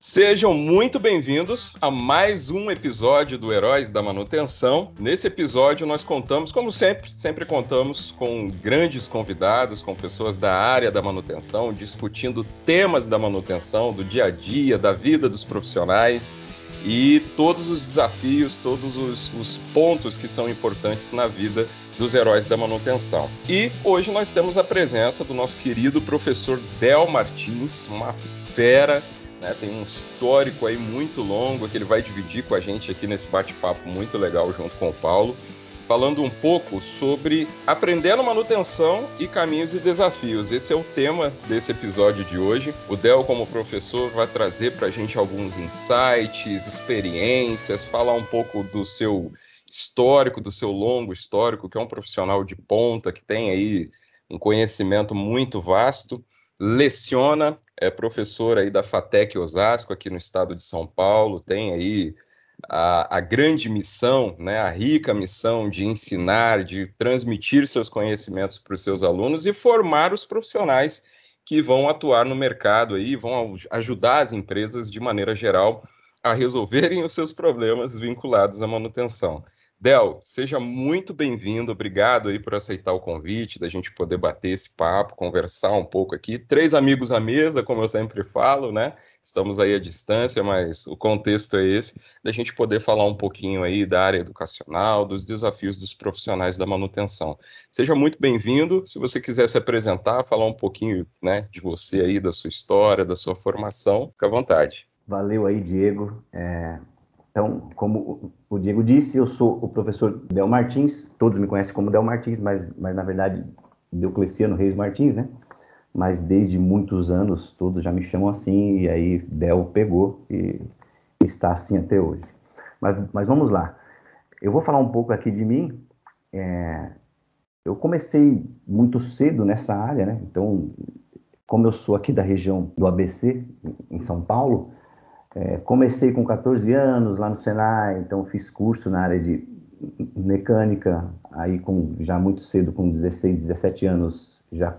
Sejam muito bem-vindos a mais um episódio do Heróis da Manutenção. Nesse episódio nós contamos, como sempre, sempre contamos com grandes convidados, com pessoas da área da manutenção, discutindo temas da manutenção, do dia a dia, da vida dos profissionais e todos os desafios, todos os, os pontos que são importantes na vida dos heróis da manutenção. E hoje nós temos a presença do nosso querido professor Del Martins, uma fera né, tem um histórico aí muito longo que ele vai dividir com a gente aqui nesse bate-papo muito legal junto com o Paulo, falando um pouco sobre aprendendo manutenção e caminhos e desafios. Esse é o tema desse episódio de hoje. O Del, como professor, vai trazer para a gente alguns insights, experiências, falar um pouco do seu histórico, do seu longo histórico, que é um profissional de ponta, que tem aí um conhecimento muito vasto leciona, é professor aí da FATEC Osasco, aqui no estado de São Paulo, tem aí a, a, grande missão, né, a rica missão de ensinar, de transmitir seus conhecimentos para os seus alunos e formar os profissionais que vão atuar no mercado aí, vão ajudar as empresas de maneira geral a resolverem os seus problemas vinculados à manutenção. Del, seja muito bem-vindo, obrigado aí por aceitar o convite, da gente poder bater esse papo, conversar um pouco aqui. Três amigos à mesa, como eu sempre falo, né? Estamos aí à distância, mas o contexto é esse, da gente poder falar um pouquinho aí da área educacional, dos desafios dos profissionais da manutenção. Seja muito bem-vindo, se você quiser se apresentar, falar um pouquinho né, de você aí, da sua história, da sua formação, fica à vontade. Valeu aí, Diego. É então, como o Diego disse, eu sou o professor Del Martins, todos me conhecem como Del Martins, mas, mas na verdade, Diocleciano Reis Martins, né? Mas desde muitos anos, todos já me chamam assim, e aí Del pegou e está assim até hoje. Mas, mas vamos lá. Eu vou falar um pouco aqui de mim. É, eu comecei muito cedo nessa área, né? Então, como eu sou aqui da região do ABC, em São Paulo, é, comecei com 14 anos lá no Senai, então fiz curso na área de mecânica, aí com, já muito cedo, com 16, 17 anos, já,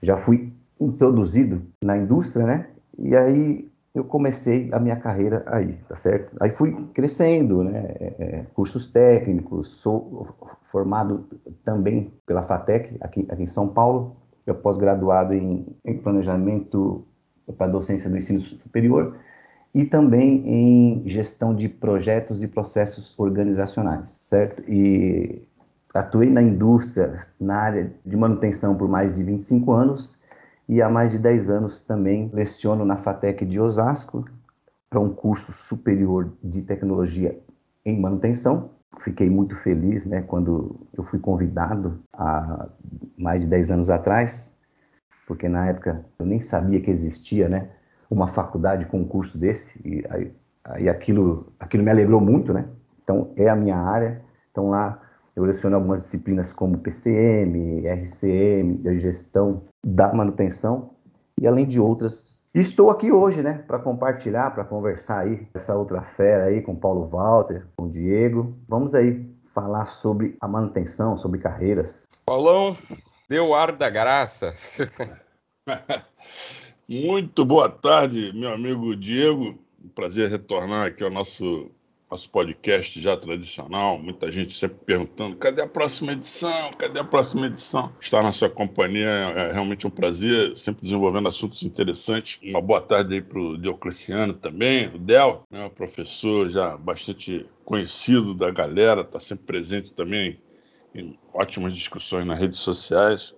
já fui introduzido na indústria, né? E aí eu comecei a minha carreira aí, tá certo? Aí fui crescendo, né? É, é cursos técnicos, sou formado também pela FATEC, aqui, aqui em São Paulo, eu pós-graduado em, em planejamento para docência do ensino superior e também em gestão de projetos e processos organizacionais, certo? E atuei na indústria, na área de manutenção por mais de 25 anos e há mais de 10 anos também leciono na FATEC de Osasco para um curso superior de tecnologia em manutenção. Fiquei muito feliz né, quando eu fui convidado há mais de 10 anos atrás, porque na época eu nem sabia que existia né, uma faculdade com um curso desse, e aí, aí aquilo, aquilo me alegrou muito, né? Então, é a minha área. Então, lá eu leciono algumas disciplinas como PCM, RCM, gestão da manutenção, e além de outras. Estou aqui hoje, né, para compartilhar, para conversar aí essa outra fera aí com Paulo Walter, com Diego. Vamos aí falar sobre a manutenção, sobre carreiras. Paulão, deu ar da graça. Muito boa tarde, meu amigo Diego. Um prazer retornar aqui ao nosso, nosso podcast já tradicional. Muita gente sempre perguntando: cadê a próxima edição? Cadê a próxima edição? Estar na sua companhia é realmente um prazer, sempre desenvolvendo assuntos interessantes. Uma boa tarde aí para o Diocleciano também, o Del, né, professor já bastante conhecido da galera, está sempre presente também em ótimas discussões nas redes sociais.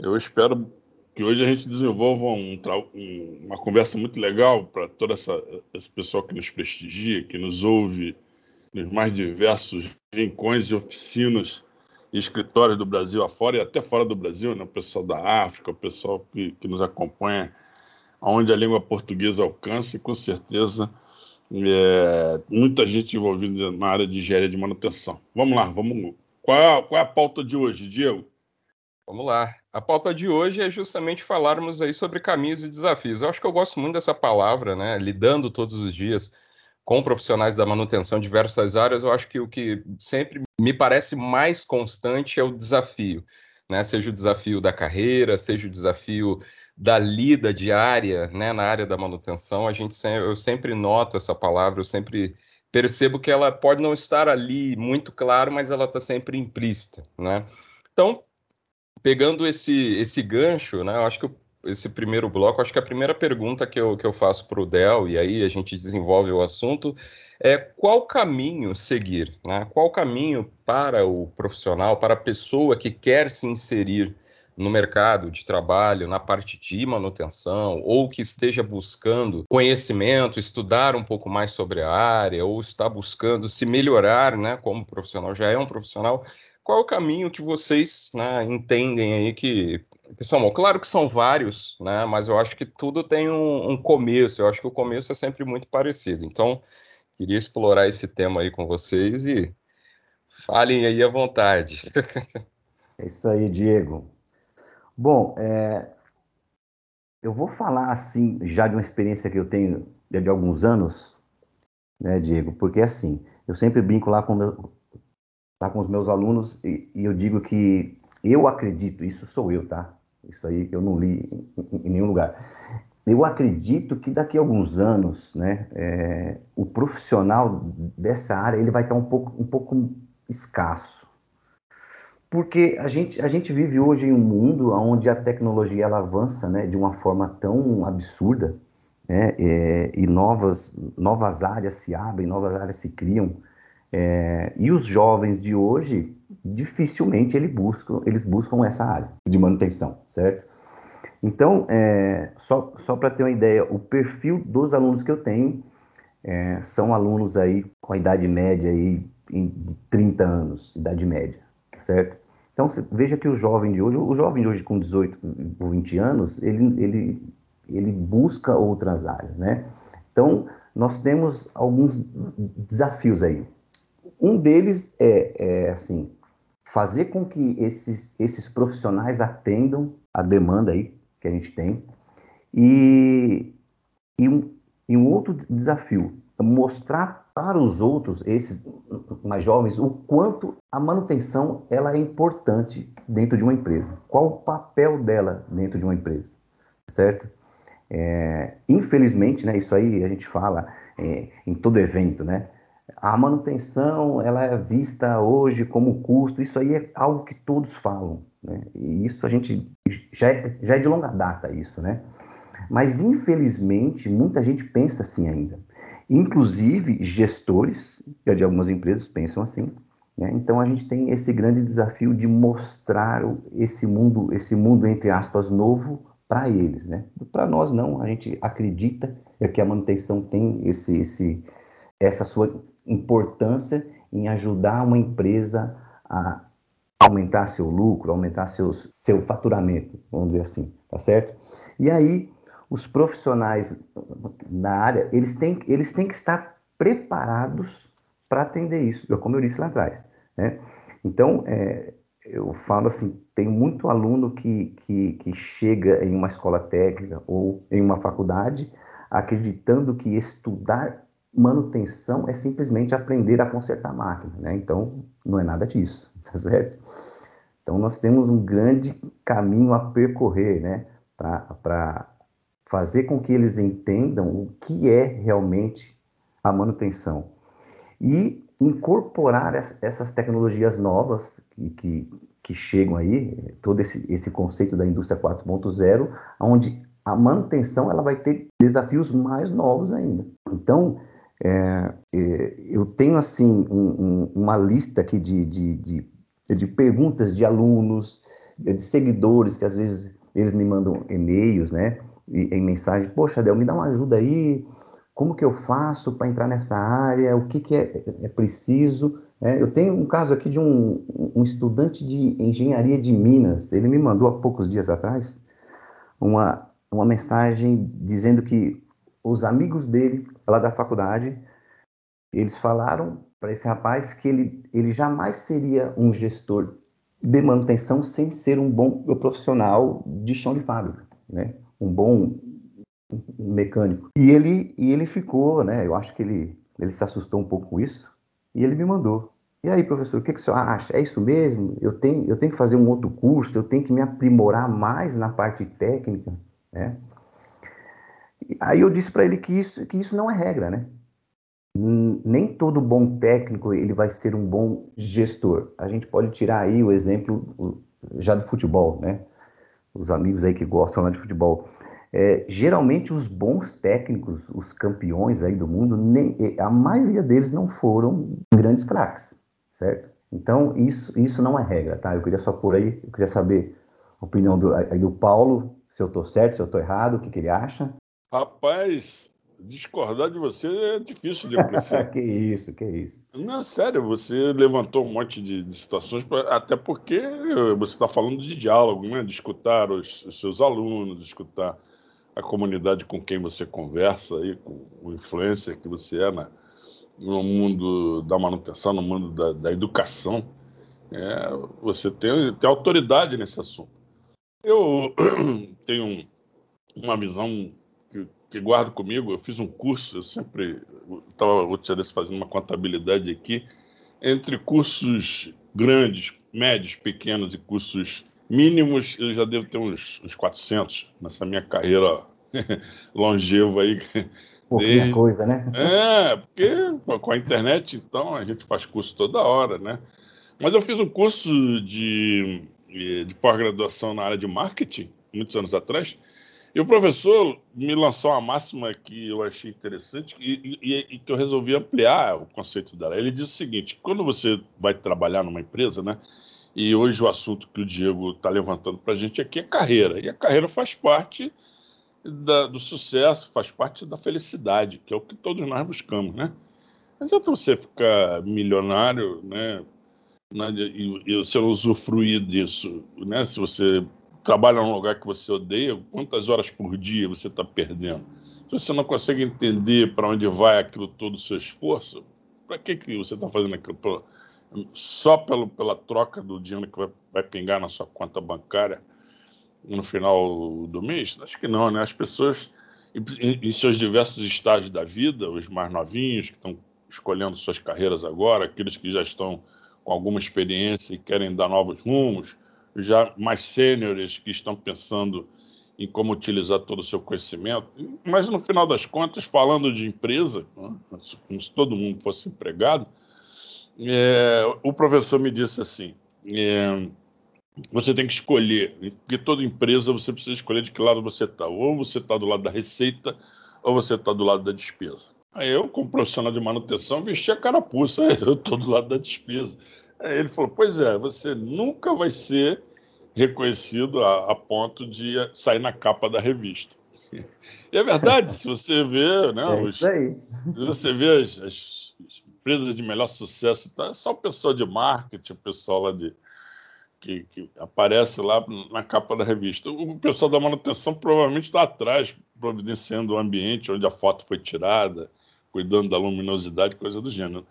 Eu espero que hoje a gente desenvolva um, um, uma conversa muito legal para todo essa, esse pessoal que nos prestigia, que nos ouve nos mais diversos rincões e oficinas e escritórios do Brasil afora e até fora do Brasil, né? o pessoal da África, o pessoal que, que nos acompanha, onde a língua portuguesa alcança, e com certeza é, muita gente envolvida na área de engenharia de manutenção. Vamos lá, vamos. Qual, qual é a pauta de hoje, Diego? Vamos lá. A pauta de hoje é justamente falarmos aí sobre caminhos e desafios. Eu acho que eu gosto muito dessa palavra, né? Lidando todos os dias com profissionais da manutenção de diversas áreas, eu acho que o que sempre me parece mais constante é o desafio, né? Seja o desafio da carreira, seja o desafio da lida diária, né, na área da manutenção, a gente eu sempre noto essa palavra, eu sempre percebo que ela pode não estar ali muito claro, mas ela está sempre implícita, né? Então, pegando esse esse gancho, né, eu acho que esse primeiro bloco, acho que a primeira pergunta que eu, que eu faço para o Del, e aí a gente desenvolve o assunto, é qual caminho seguir, né? Qual caminho para o profissional, para a pessoa que quer se inserir no mercado de trabalho, na parte de manutenção, ou que esteja buscando conhecimento, estudar um pouco mais sobre a área, ou está buscando se melhorar, né, como profissional, já é um profissional, qual é o caminho que vocês né, entendem aí que, que são? Claro que são vários, né, mas eu acho que tudo tem um, um começo, eu acho que o começo é sempre muito parecido. Então, queria explorar esse tema aí com vocês e falem aí à vontade. É isso aí, Diego. Bom, é, eu vou falar assim, já de uma experiência que eu tenho já de alguns anos, né, Diego? Porque assim, eu sempre brinco lá com, meu, lá com os meus alunos e, e, eu digo que eu acredito, isso sou eu, tá? Isso aí eu não li em, em nenhum lugar. Eu acredito que daqui a alguns anos, né, é, o profissional dessa área ele vai estar um pouco, um pouco escasso porque a gente, a gente vive hoje em um mundo onde a tecnologia ela avança né, de uma forma tão absurda, né, é, e novas, novas áreas se abrem, novas áreas se criam, é, e os jovens de hoje, dificilmente eles buscam, eles buscam essa área de manutenção, certo? Então, é, só, só para ter uma ideia, o perfil dos alunos que eu tenho é, são alunos aí com a idade média aí, de 30 anos, idade média certo? Então, veja que o jovem de hoje, o jovem de hoje com 18 ou 20 anos, ele, ele, ele busca outras áreas, né? Então, nós temos alguns desafios aí. Um deles é, é assim, fazer com que esses, esses profissionais atendam a demanda aí que a gente tem. E, e, um, e um outro desafio mostrar para os outros, esses mais jovens, o quanto a manutenção ela é importante dentro de uma empresa. Qual o papel dela dentro de uma empresa, certo? É, infelizmente, né, isso aí a gente fala é, em todo evento, né? A manutenção ela é vista hoje como custo, isso aí é algo que todos falam, né? E isso a gente já é, já é de longa data isso, né? Mas infelizmente muita gente pensa assim ainda. Inclusive, gestores de algumas empresas pensam assim. Né? Então, a gente tem esse grande desafio de mostrar esse mundo, esse mundo entre aspas, novo para eles. Né? Para nós, não. A gente acredita que a manutenção tem esse, esse, essa sua importância em ajudar uma empresa a aumentar seu lucro, aumentar seus, seu faturamento, vamos dizer assim, tá certo? E aí, os profissionais na área, eles têm, eles têm que estar preparados para atender isso, como eu disse lá atrás. Né? Então, é, eu falo assim, tem muito aluno que, que, que chega em uma escola técnica ou em uma faculdade acreditando que estudar manutenção é simplesmente aprender a consertar a máquina, né? Então, não é nada disso, tá certo? Então, nós temos um grande caminho a percorrer, né? Para fazer com que eles entendam o que é realmente a manutenção e incorporar essas tecnologias novas que, que, que chegam aí, todo esse, esse conceito da indústria 4.0, onde a manutenção ela vai ter desafios mais novos ainda. Então, é, é, eu tenho assim um, um, uma lista aqui de, de, de, de, perguntas de alunos, de seguidores que às vezes eles me mandam e-mails, né? em mensagem, poxa, Del, me dá uma ajuda aí, como que eu faço para entrar nessa área, o que, que é, é preciso. É, eu tenho um caso aqui de um, um, estudante de engenharia de Minas, ele me mandou há poucos dias atrás uma, uma mensagem dizendo que os amigos dele, lá da faculdade, eles falaram para esse rapaz que ele, ele jamais seria um gestor de manutenção sem ser um bom profissional de chão de fábrica, né? um bom mecânico. E ele, e ele ficou, né? Eu acho que ele, ele se assustou um pouco com isso e ele me mandou. E aí, professor, o que, que o senhor acha? É isso mesmo? Eu tenho, eu tenho que fazer um outro curso? Eu tenho que me aprimorar mais na parte técnica? né? Aí eu disse para ele que isso, que isso não é regra, né? Nem todo bom técnico ele vai ser um bom gestor. A gente pode tirar aí o exemplo já do futebol, né? Os amigos aí que gostam de futebol. É, geralmente os bons técnicos, os campeões aí do mundo, nem, a maioria deles não foram grandes craques, certo? Então isso, isso não é regra, tá? Eu queria só por aí, eu queria saber a opinião do, do Paulo, se eu estou certo, se eu estou errado, o que, que ele acha. Rapaz, discordar de você é difícil de apreciar. que isso, que isso. Não, sério, você levantou um monte de, de situações, pra, até porque você está falando de diálogo, né? de escutar os, os, seus alunos, de escutar a comunidade com quem você conversa, aí, com o influencer que você é na, no mundo da manutenção, no mundo da, da educação. É, você tem, tem autoridade nesse assunto. Eu tenho uma visão que, guardo comigo. Eu fiz um curso, eu sempre estava fazendo uma contabilidade aqui, entre cursos grandes, médios, pequenos e cursos mínimos, eu já devo ter uns, uns 400 nessa minha carreira longeva aí. Pouquinha Desde... coisa, né? É, porque com a internet, então, a gente faz curso toda hora, né? Mas eu fiz um curso de de pós-graduação na área de marketing, muitos anos atrás, e o professor me lançou uma máxima que eu achei interessante e, e, e, que eu resolvi ampliar o conceito dela. Ele diz o seguinte: quando você vai trabalhar numa empresa, né? E hoje o assunto que o Diego está levantando para a gente aqui é carreira. E a carreira faz parte da, do sucesso, faz parte da felicidade, que é o que todos nós buscamos, né? Não adianta você ficar milionário, né? e, e você usufruir disso, né? Se você trabalha num lugar que você odeia, quantas horas por dia você está perdendo? Se você não consegue entender para onde vai aquilo todo o seu esforço, para que, que você está fazendo aquilo? Pra, só pelo, pela troca do dinheiro que vai, vai pingar na sua conta bancária no final do mês? Acho que não, né? As pessoas, em, em seus diversos estágios da vida, os mais novinhos, que estão escolhendo suas carreiras agora, aqueles que já estão com alguma experiência e querem dar novos rumos, já mais sêniores que estão pensando em como utilizar todo o seu conhecimento. Mas, no final das contas, falando de empresa, né, como se todo mundo fosse empregado, é, o professor me disse assim: é, você tem que escolher, porque toda empresa você precisa escolher de que lado você está. Ou você está do lado da receita, ou você está do lado da despesa. Aí eu, como profissional de manutenção, vesti a carapuça, eu estou do lado da despesa. Aí ele falou: Pois é, você nunca vai ser reconhecido a, a ponto de sair na capa da revista. E é verdade, se você vê, né, é os, se você vê as, as, empresas de melhor sucesso, tá, é só o pessoal de marketing, o pessoal lá de, que, que, aparece lá na capa da revista. O pessoal da manutenção provavelmente está atrás, providenciando o ambiente onde a foto foi tirada, cuidando da luminosidade, coisa do gênero.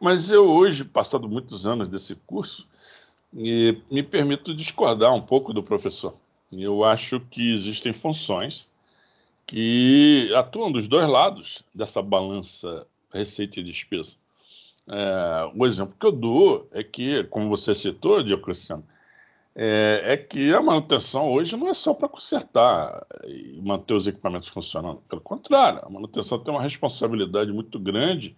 Mas eu hoje, passado muitos anos desse curso, me permito discordar um pouco do professor. Eu acho que existem funções que atuam dos dois lados dessa balança receita e despesa. É, o exemplo que eu dou é que, como você citou, Diocleciano, é, é que a manutenção hoje não é só para consertar e manter os equipamentos funcionando. Pelo contrário, a manutenção tem uma responsabilidade muito grande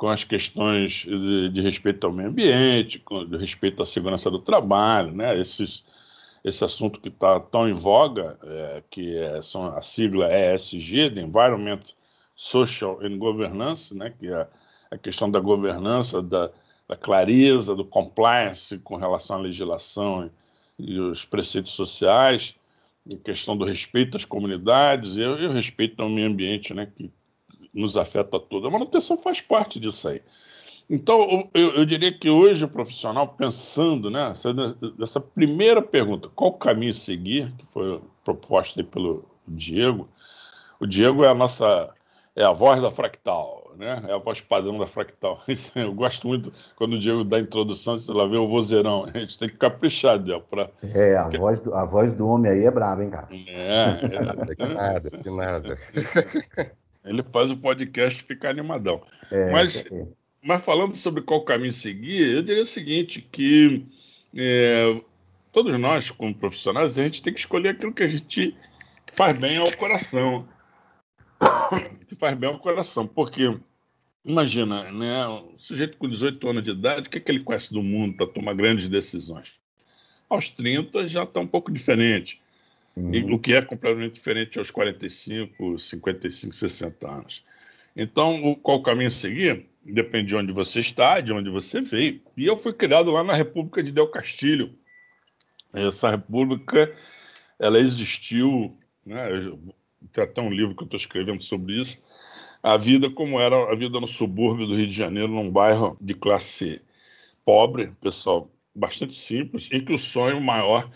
com as questões de, de respeito ao meio ambiente, com de respeito à segurança do trabalho, né? Esses, esse assunto que está tão em voga, é, que é, são a sigla ESG, de Environment, Social and Governance, né? que é a questão da governança, da, da clareza, do compliance com relação à legislação e, e os preceitos sociais, a questão do respeito às comunidades e, e o respeito ao meio ambiente, né, que nos afeta a todos. A manutenção faz parte disso aí. Então, eu, eu, diria que hoje o profissional, pensando né, nessa primeira pergunta, qual o caminho seguir, que foi proposta pelo Diego, o Diego é a nossa é a voz da fractal, né? É a voz padrão da fractal. Eu gosto muito quando o Diego dá a introdução, você lá vê o vozeirão. A gente tem que caprichar, Diego. Pra... É, a, voz do, a voz do homem aí é brava, hein, cara? É, é, que nada, que nada. Ele faz o podcast ficar animadão. É, mas, é. mas falando sobre qual caminho seguir, eu diria o seguinte, que é, todos nós, como profissionais, a gente tem que escolher aquilo que a gente faz bem ao coração. que faz bem ao coração, porque imagina, né, um sujeito com 18 anos de idade, o que, é que ele conhece do mundo para tomar grandes decisões? Aos 30 já está um pouco diferente. Uhum. O que é completamente diferente aos 45, 55, 60 anos. Então, o, qual o caminho a seguir? Depende de onde você está, de onde você veio. E eu fui criado lá na República de Del Castilho. Essa república, ela existiu, né? tem até um livro que eu estou escrevendo sobre isso, a vida como era a vida no subúrbio do Rio de Janeiro, num bairro de classe pobre, pessoal bastante simples, em que o sonho maior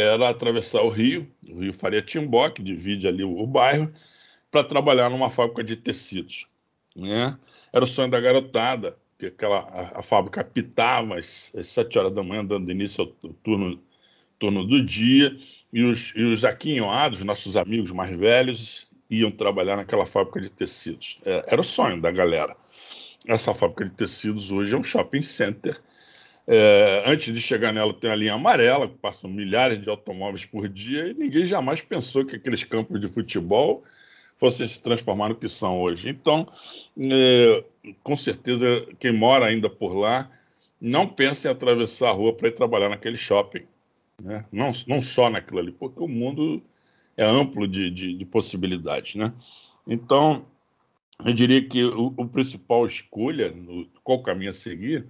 era atravessar o rio, o rio Faria Timbó, que divide ali o, o bairro, para trabalhar numa fábrica de tecidos. Né? Era o sonho da garotada, que aquela, a, a fábrica pitava às, às horas da manhã, dando início ao turno, turno do dia, e os, e os aquinhoados, nossos amigos mais velhos, iam trabalhar naquela fábrica de tecidos. É, era o sonho da galera. Essa fábrica de tecidos hoje é um shopping center. É, antes de chegar nela tem a linha amarela, que passam milhares de automóveis por dia, e ninguém jamais pensou que aqueles campos de futebol fossem se transformar no que são hoje. Então, é, com certeza, quem mora ainda por lá não pensa em atravessar a rua para ir trabalhar naquele shopping. Né? Não, não só naquilo ali, porque o mundo é amplo de, de, de possibilidades. Né? Então, eu diria que o, o principal escolha, no, qual caminho a seguir,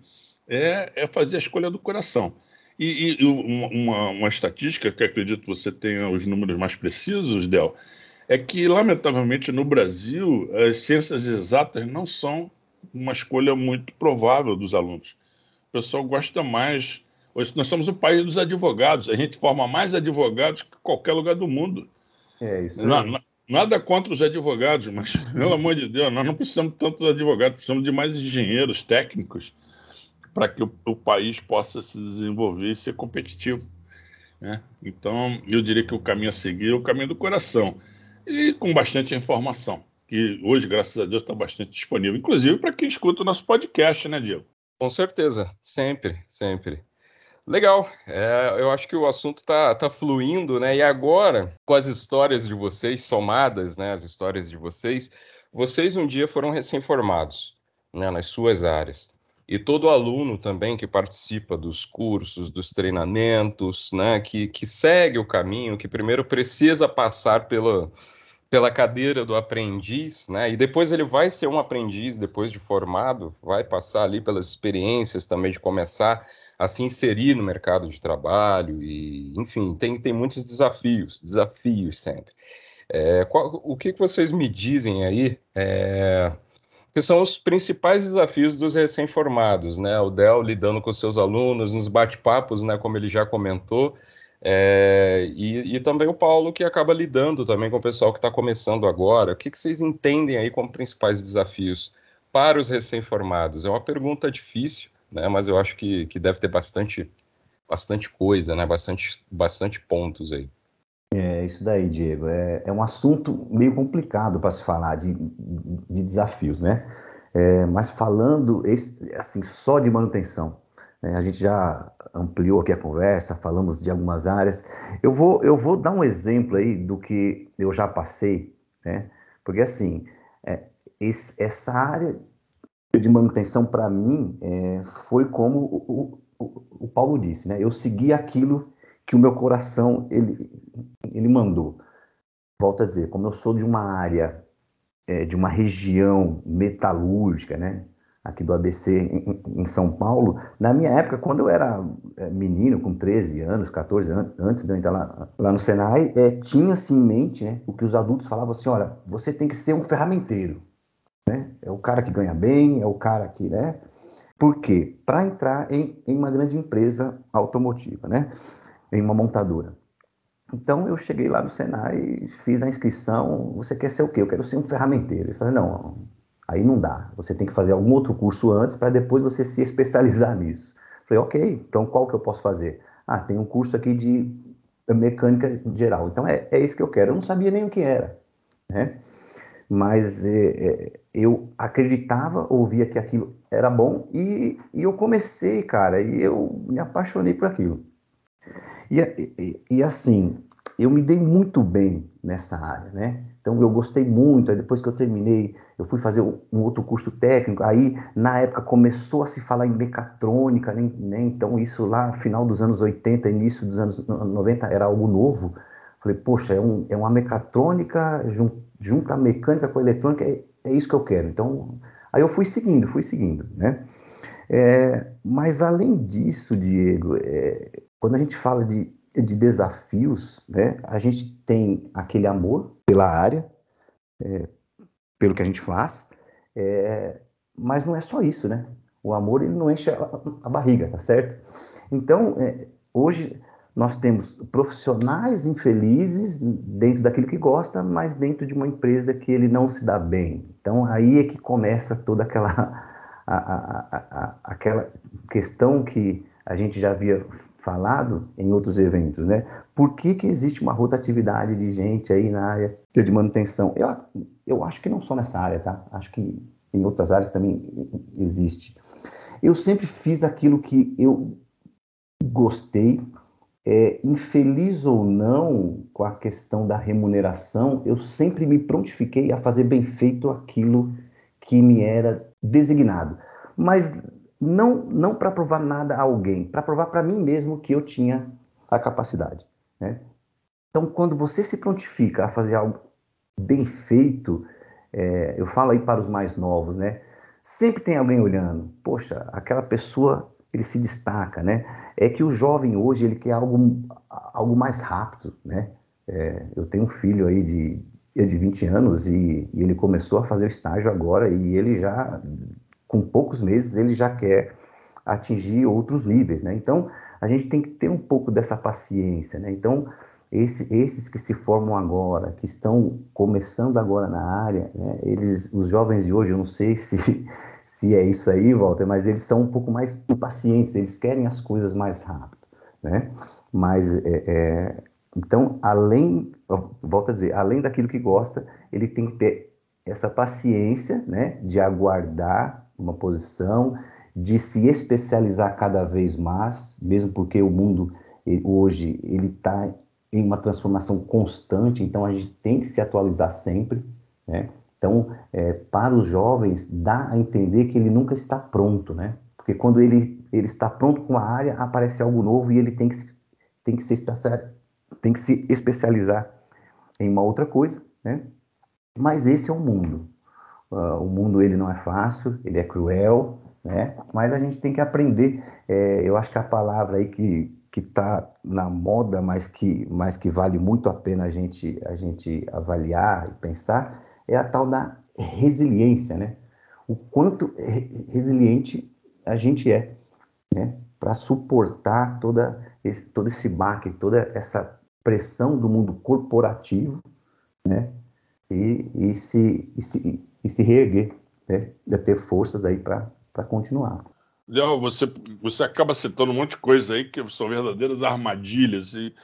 é, é fazer a escolha do coração. E, e uma, uma, estatística que acredito você tenha os números mais precisos, Del, é que, lamentavelmente, no Brasil, as ciências exatas não são uma escolha muito provável dos alunos. O pessoal gosta mais. Hoje nós somos o país dos advogados. A gente forma mais advogados que qualquer lugar do mundo. É isso. Aí. Nada contra os advogados, mas, pelo amor de Deus, nós não precisamos tanto de advogados, precisamos de mais engenheiros técnicos para que o, o, país possa se desenvolver e ser competitivo. Né? Então, eu diria que o caminho a seguir é o caminho do coração e com bastante informação, que hoje, graças a Deus, está bastante disponível, inclusive para quem escuta o nosso podcast, né, Diego? Com certeza, sempre, sempre. Legal, é, eu acho que o assunto está tá fluindo, né? E agora, com as histórias de vocês somadas, né? As histórias de vocês, vocês um dia foram recém-formados, né? Nas suas áreas. E todo aluno também que participa dos cursos, dos treinamentos, né? Que, que segue o caminho, que primeiro precisa passar pela, pela cadeira do aprendiz, né? E depois ele vai ser um aprendiz depois de formado, vai passar ali pelas experiências também de começar a se inserir no mercado de trabalho e, enfim, tem, tem muitos desafios, desafios sempre. É, qual, o que vocês me dizem aí é, que são os principais desafios dos recém-formados, né? O Del lidando com seus alunos, nos bate-papos, né, como ele já comentou, é, e, e, também o Paulo, que acaba lidando também com o pessoal que está começando agora. O que, que, vocês entendem aí como principais desafios para os recém-formados? É uma pergunta difícil, né, mas eu acho que, que deve ter bastante, bastante coisa, né, bastante, bastante pontos aí. É isso daí, Diego. É, é um assunto meio complicado para se falar de, de desafios, né? É, mas falando esse, assim só de manutenção, né? A gente já ampliou aqui a conversa, falamos de algumas áreas. Eu vou, eu vou dar um exemplo aí do que eu já passei, né? Porque assim, é, esse, essa área de manutenção para mim é, foi como o, o, o, Paulo disse, né? Eu segui aquilo que o meu coração ele, ele mandou. Volto a dizer, como eu sou de uma área, é, de uma região metalúrgica, né? aqui do ABC em, em, São Paulo, na minha época, quando eu era é, menino, com 13 anos, 14 anos, antes de eu entrar lá, lá no Senai, é, tinha-se em mente né, o que os adultos falavam assim, olha, você tem que ser um ferramenteiro, né? É o cara que ganha bem, é o cara que, né? Por quê? Para entrar em, em uma grande empresa automotiva, né? Em uma montadora. Então eu cheguei lá no Senai, fiz a inscrição. Você quer ser o quê? Eu quero ser um ferramenteiro. Eles falaram, não, Aí não dá. Você tem que fazer algum outro curso antes para depois você se especializar nisso. Falei, ok, então qual que eu posso fazer? Ah, tem um curso aqui de mecânica geral. Então é, é isso que eu quero. Eu não sabia nem o que era, né? Mas é, eu acreditava, ouvia que aquilo era bom e, e, eu comecei, cara, e eu me apaixonei por aquilo. E, e, e assim, eu me dei muito bem nessa área, né? Então eu gostei muito. Aí depois que eu terminei, eu fui fazer um outro curso técnico. Aí na época começou a se falar em mecatrônica, né? Então isso lá final dos anos 80, início dos anos 90 era algo novo. Falei, poxa, é, um, é uma mecatrônica junta mecânica com eletrônica, é, é, isso que eu quero. Então aí eu fui seguindo, fui seguindo, né? É, mas além disso, Diego, é, quando a gente fala de de desafios, né? A gente tem aquele amor pela área, é, pelo que a gente faz, é, mas não é só isso, né? O amor ele não enche a, a barriga, tá certo? Então, é, hoje nós temos profissionais infelizes dentro daquilo que gosta, mas dentro de uma empresa que ele não se dá bem. Então, aí é que começa toda aquela, a, a, aquela questão que a gente já havia falado em outros eventos, né? Por que, que existe uma rotatividade de gente aí na área de manutenção? Eu, eu acho que não só nessa área, tá? Acho que em outras áreas também existe. Eu sempre fiz aquilo que eu gostei, é, infeliz ou não com a questão da remuneração, eu sempre me prontifiquei a fazer bem feito aquilo que me era designado. Mas não, não para provar nada a alguém, para provar para mim mesmo que eu tinha a capacidade. Né? Então, quando você se prontifica a fazer algo bem feito, é, eu falo aí para os mais novos, né? Sempre tem alguém olhando. Poxa, aquela pessoa ele se destaca, né? É que o jovem hoje ele quer algo, algo mais rápido, né? É, eu tenho um filho aí de, de 20 anos e, e ele começou a fazer o estágio agora e ele já com poucos meses ele já quer atingir outros níveis, né? Então a gente tem que ter um pouco dessa paciência, né? Então esse, esses que se formam agora, que estão começando agora na área, né? eles, os jovens de hoje, eu não sei se se é isso aí, Walter, mas eles são um pouco mais impacientes, eles querem as coisas mais rápido, né? Mas é, é, então, além, volto a dizer, além daquilo que gosta, ele tem que ter essa paciência, né, de aguardar uma posição, de se especializar cada vez mais, mesmo porque o mundo hoje ele está em uma transformação constante, então a gente tem que se atualizar sempre, né? Então, é, para os jovens, dá a entender que ele nunca está pronto, né? Porque quando ele, ele está pronto com a área, aparece algo novo e ele tem que, se, tem que, se, especializar, tem que se especializar em uma outra coisa, né? Mas esse é o mundo. Uh, o mundo ele não é fácil, ele é cruel, né? Mas a gente tem que aprender. É, eu acho que a palavra aí que que está na moda, mas que mas que vale muito a pena a gente a gente avaliar e pensar é a tal da resiliência, né? O quanto resiliente a gente é, né? Para suportar toda esse, todo esse baque, toda essa pressão do mundo corporativo, né? E, e, se, e, se, e se reerguer, né? De ter forças aí para continuar. Léo, você, você acaba citando um monte de coisa aí que são verdadeiras armadilhas e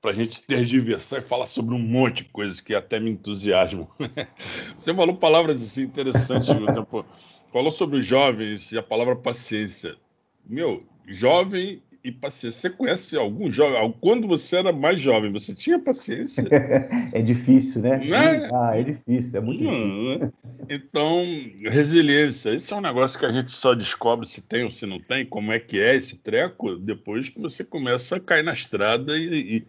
para a gente tergiversar e falar sobre um monte de coisas que até me entusiasmam. Você falou palavras assim, interessantes, por exemplo, falou sobre os jovens e a palavra paciência. Meu, jovem e paciência. Você conhece algum jovem? Quando você era mais jovem, você tinha paciência? é difícil, né? né? Ah, é difícil, é muito difícil. Né? Então, resiliência. Isso é um negócio que a gente só descobre se tem ou se não tem, como é que é esse treco, depois que você começa a cair na estrada e, e,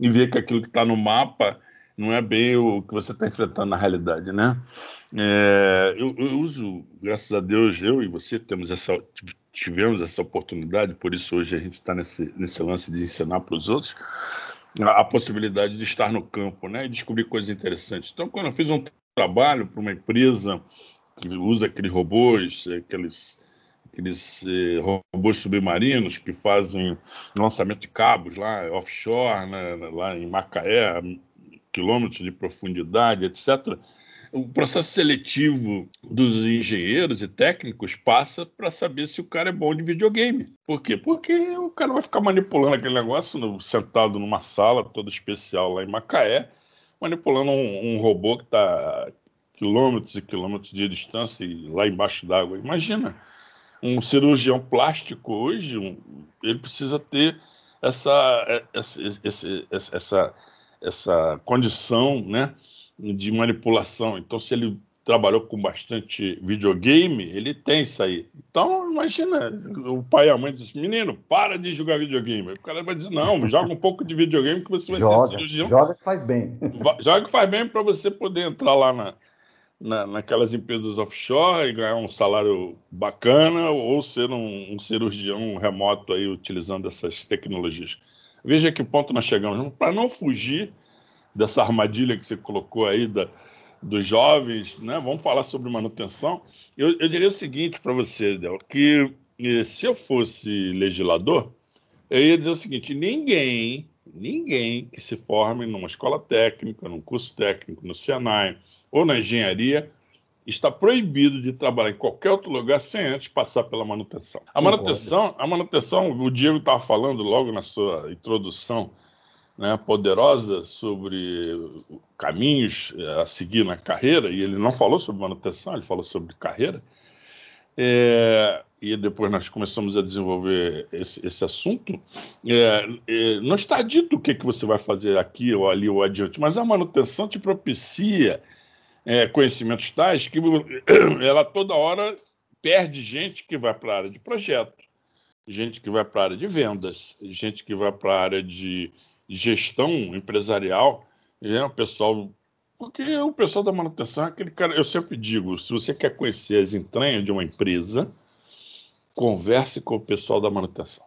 e ver que aquilo que está no mapa não é bem o que você está enfrentando na realidade, né? É, eu, eu, uso, graças a Deus, eu e você temos essa, tivemos essa oportunidade, por isso hoje a gente está nesse, nesse lance de ensinar para os outros a, a, possibilidade de estar no campo, né? E descobrir coisas interessantes. Então, quando eu fiz um trabalho para uma empresa que usa aqueles robôs, aqueles aqueles eh, robôs submarinos que fazem lançamento de cabos lá offshore, né, lá em Macaé, quilômetros de profundidade, etc. O processo seletivo dos engenheiros e técnicos passa para saber se o cara é bom de videogame. Por quê? Porque o cara vai ficar manipulando aquele negócio no, sentado numa sala toda especial lá em Macaé, manipulando um, um robô que está quilômetros e quilômetros de distância e lá embaixo d'água. Imagina, um cirurgião plástico hoje, um, ele precisa ter essa, essa, essa, essa essa condição né, de manipulação. Então, se ele trabalhou com bastante videogame, ele tem isso aí. Então, imagina, o pai e a mãe dizem, menino, para de jogar videogame. O cara vai dizer, não, joga um pouco de videogame que você vai joga, ser cirurgião. Joga que faz bem. Joga que faz bem para você poder entrar lá na, na, naquelas empresas offshore e ganhar um salário bacana ou ser um, um cirurgião remoto aí utilizando essas tecnologias. Veja que ponto nós chegamos. Para não fugir dessa armadilha que você colocou aí da, dos jovens, né? Vamos falar sobre manutenção. Eu, eu diria o seguinte para você, Del, que eh, se eu fosse legislador, eu ia dizer o seguinte: ninguém, ninguém que se forme numa escola técnica, num curso técnico, no Senai ou na engenharia, está proibido de trabalhar em qualquer outro lugar sem antes passar pela manutenção. A manutenção, a manutenção, o Diego estava falando logo na sua introdução né, poderosa sobre caminhos eh, a seguir na carreira, e ele não falou sobre manutenção, ele falou sobre carreira. É, e depois nós começamos a desenvolver esse, esse assunto. É, é, não está dito o que, que você vai fazer aqui ou ali ou adiante, mas a manutenção te propicia é, conhecimentos tais que ela toda hora perde gente que vai para a área de projeto, gente que vai para a área de vendas, gente que vai para a área de gestão empresarial, é o pessoal. Porque o pessoal da manutenção é aquele cara. Eu sempre digo: se você quer conhecer as entranhas de uma empresa, converse com o pessoal da manutenção.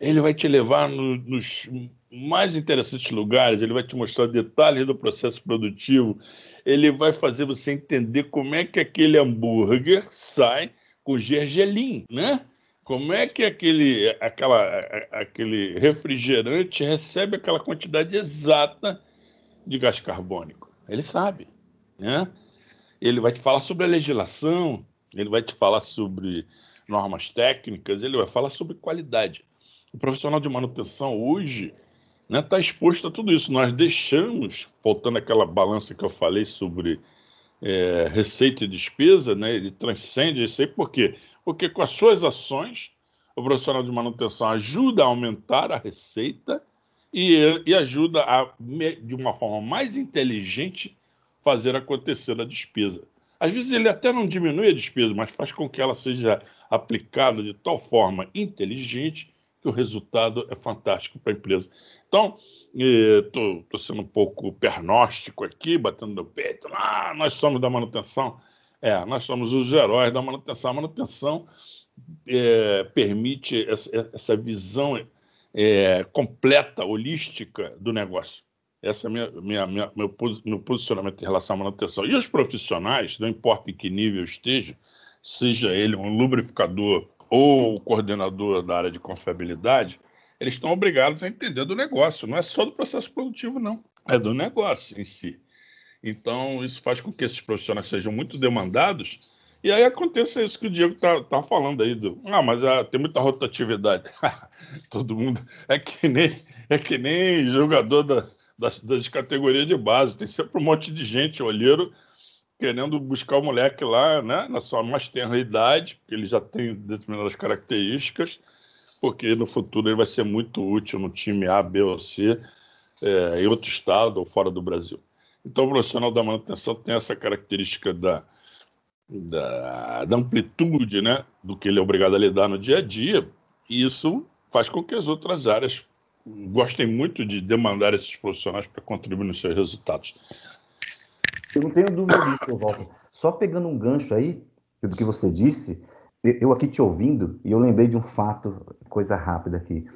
Ele vai te levar no, nos mais interessantes lugares, ele vai te mostrar detalhes do processo produtivo, ele vai fazer você entender como é que aquele hambúrguer sai com gergelim, né? Como é que aquele, aquela, aquele refrigerante recebe aquela quantidade exata de gás carbônico? Ele sabe, né? Ele vai te falar sobre a legislação, ele vai te falar sobre normas técnicas, ele vai falar sobre qualidade. O profissional de manutenção hoje está né, tá exposto a tudo isso. Nós deixamos, voltando àquela balança que eu falei sobre é, receita e despesa, né, ele transcende isso aí, por quê? Com as suas ações, o profissional de manutenção ajuda a aumentar a receita e, e ajuda a, de uma forma mais inteligente, fazer acontecer a despesa. Às vezes ele até não diminui a despesa, mas faz com que ela seja aplicada de tal forma inteligente que o resultado é fantástico para a empresa. Então, estou sendo um pouco pernóstico aqui, batendo no peito. Ah, nós somos da manutenção. É, nós somos os heróis da manutenção. A manutenção é, permite essa, visão é, completa, holística do negócio. Esse é minha, minha, minha, meu, meu posicionamento em relação à manutenção. E os profissionais, não importa em que nível esteja, seja ele um lubrificador ou o coordenador da área de confiabilidade, eles estão obrigados a entender do negócio. Não é só do processo produtivo, não. É do negócio em si. Então, isso faz com que esses profissionais sejam muito demandados. E aí aconteça isso que o Diego está tá falando aí. Do, ah, mas ah, tem muita rotatividade. Todo mundo. É que nem, é que nem jogador da, das, das categorias de base. Tem sempre um monte de gente, olheiro, querendo buscar o moleque lá, né, na sua mais tenra idade, porque ele já tem determinadas características porque no futuro ele vai ser muito útil no time A, B ou C, é, em outro estado ou fora do Brasil. Então, o profissional da manutenção tem essa característica da, da, da, amplitude né, do que ele é obrigado a lidar no dia a dia, e isso faz com que as outras áreas gostem muito de demandar esses profissionais para contribuir nos seus resultados. Eu não tenho dúvida disso, Walter. Só pegando um gancho aí do que você disse, eu aqui te ouvindo, e eu lembrei de um fato, coisa rápida aqui.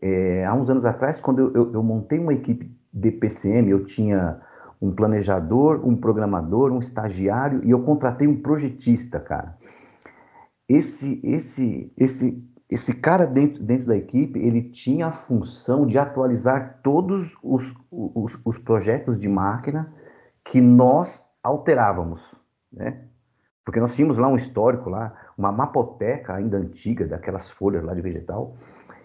É, há uns anos atrás, quando eu, eu, eu, montei uma equipe de PCM, eu tinha um planejador, um programador, um estagiário, e eu contratei um projetista, cara. Esse, esse, esse, esse cara dentro, dentro da equipe, ele tinha a função de atualizar todos os, os, os projetos de máquina que nós alterávamos, né? Porque nós tínhamos lá um histórico lá, uma mapoteca ainda antiga, daquelas folhas lá de vegetal,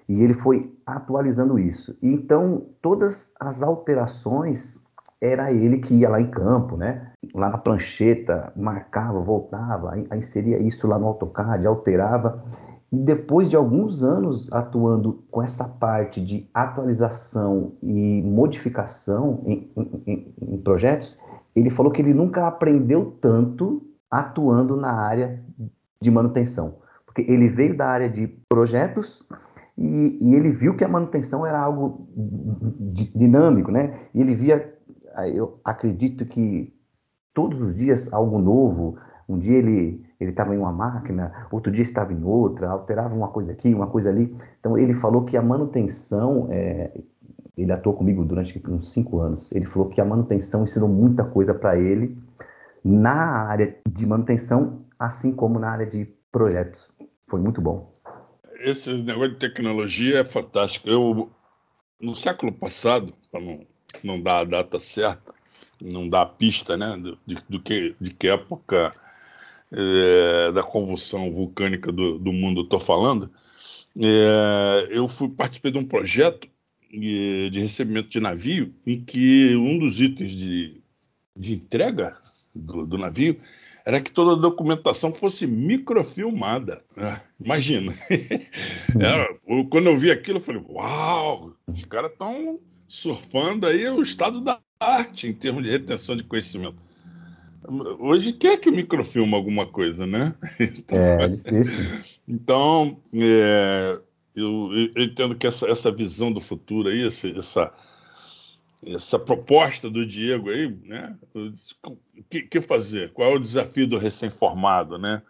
e ele foi atualizando isso. E então, todas as alterações era ele que ia lá em campo, né? Lá na prancheta, marcava, voltava, inseria isso lá no AutoCAD, alterava. E depois de alguns anos atuando com essa parte de atualização e modificação em, em, em projetos, ele falou que ele nunca aprendeu tanto atuando na área de manutenção. Porque ele veio da área de projetos e, e ele viu que a manutenção era algo dinâmico, né? E ele via, eu acredito que todos os dias algo novo. Um dia ele ele estava em uma máquina, outro dia estava em outra, alterava uma coisa aqui, uma coisa ali. Então ele falou que a manutenção, é, ele atuou comigo durante uns cinco anos. Ele falou que a manutenção ensinou muita coisa para ele na área de manutenção, assim como na área de projetos. Foi muito bom. Esse negócio de tecnologia é fantástico. Eu, no século passado, para não, não dar a data certa, não dar a pista né, de, do que, de que época é, da convulsão vulcânica do, do mundo estou falando, é, eu fui participei de um projeto de, de, recebimento de navio em que um dos itens de, de entrega do, do navio era que toda a documentação fosse microfilmada. É, imagina. É, quando eu vi aquilo, eu falei, uau, os caras estão surfando aí o estado da arte em termos de retenção de conhecimento. Hoje quer que microfilma alguma coisa, né? Então, é, difícil. Então, é, eu, eu, entendo que essa, essa visão do futuro aí, essa, essa, essa proposta do Diego aí, né? O que, que fazer? Qual é o desafio do recém-formado, né?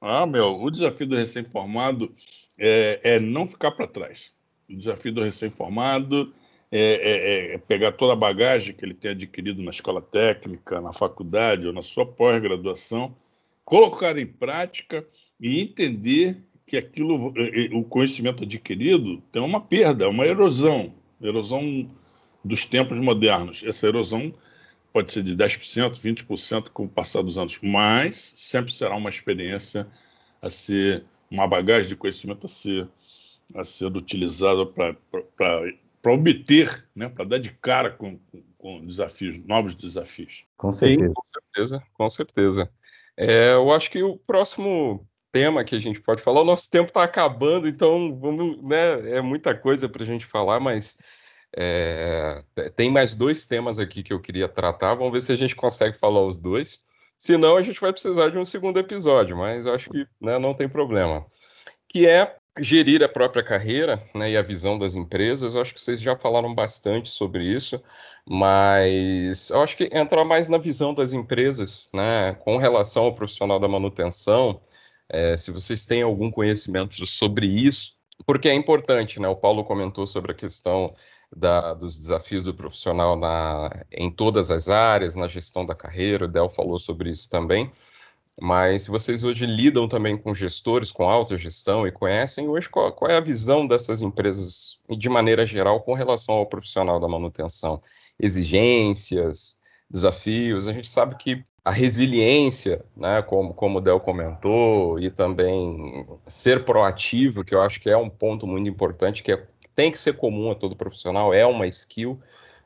Ah, meu, o desafio do recém-formado é, é não ficar para trás. O desafio do recém-formado é, é, é, pegar toda a bagagem que ele tem adquirido na escola técnica, na faculdade ou na sua pós-graduação, colocar em prática e entender que aquilo, é, é, o conhecimento adquirido tem uma perda, uma erosão, erosão dos tempos modernos. Essa erosão pode ser de 10%, 20% com o passar dos anos, mas sempre será uma experiência a ser, uma bagagem de conhecimento a ser, a ser utilizada para para obter, né, para dar de cara com, com, com, desafios, novos desafios. Com certeza. Sim, com certeza, com certeza. É, eu acho que o próximo tema que a gente pode falar, o nosso tempo está acabando, então vamos, né, é muita coisa para a gente falar, mas é, tem mais dois temas aqui que eu queria tratar. Vamos ver se a gente consegue falar os dois. Se não, a gente vai precisar de um segundo episódio, mas acho que né, não tem problema. Que é gerir a própria carreira né, e a visão das empresas. Eu acho que vocês já falaram bastante sobre isso, mas eu acho que entrar mais na visão das empresas, né, com relação ao profissional da manutenção, é, se vocês têm algum conhecimento sobre isso, porque é importante, né? O Paulo comentou sobre a questão da, dos desafios do profissional na, em todas as áreas, na gestão da carreira, o Del falou sobre isso também. Mas se vocês hoje lidam também com gestores, com autogestão e conhecem, hoje qual, qual, é a visão dessas empresas, de maneira geral, com relação ao profissional da manutenção? Exigências, desafios, a gente sabe que a resiliência, né, como, como o Del comentou, e também ser proativo, que eu acho que é um ponto muito importante, que é, tem que ser comum a todo profissional, é uma skill,